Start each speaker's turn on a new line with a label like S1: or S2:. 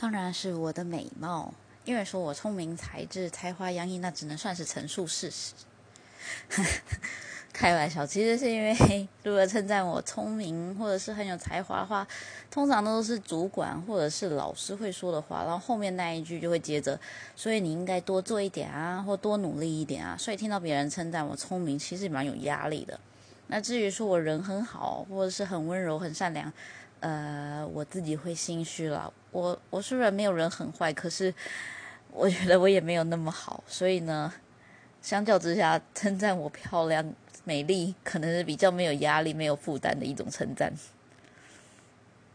S1: 当然是我的美貌，因为说我聪明才智、才华洋溢，那只能算是陈述事实。开玩笑，其实是因为 如果称赞我聪明或者是很有才华的话，通常都是主管或者是老师会说的话，然后后面那一句就会接着，所以你应该多做一点啊，或多努力一点啊。所以听到别人称赞我聪明，其实蛮有压力的。那至于说我人很好，或者是很温柔、很善良，呃，我自己会心虚了。我我虽然没有人很坏，可是我觉得我也没有那么好，所以呢，相较之下，称赞我漂亮。美丽可能是比较没有压力、没有负担的一种称赞。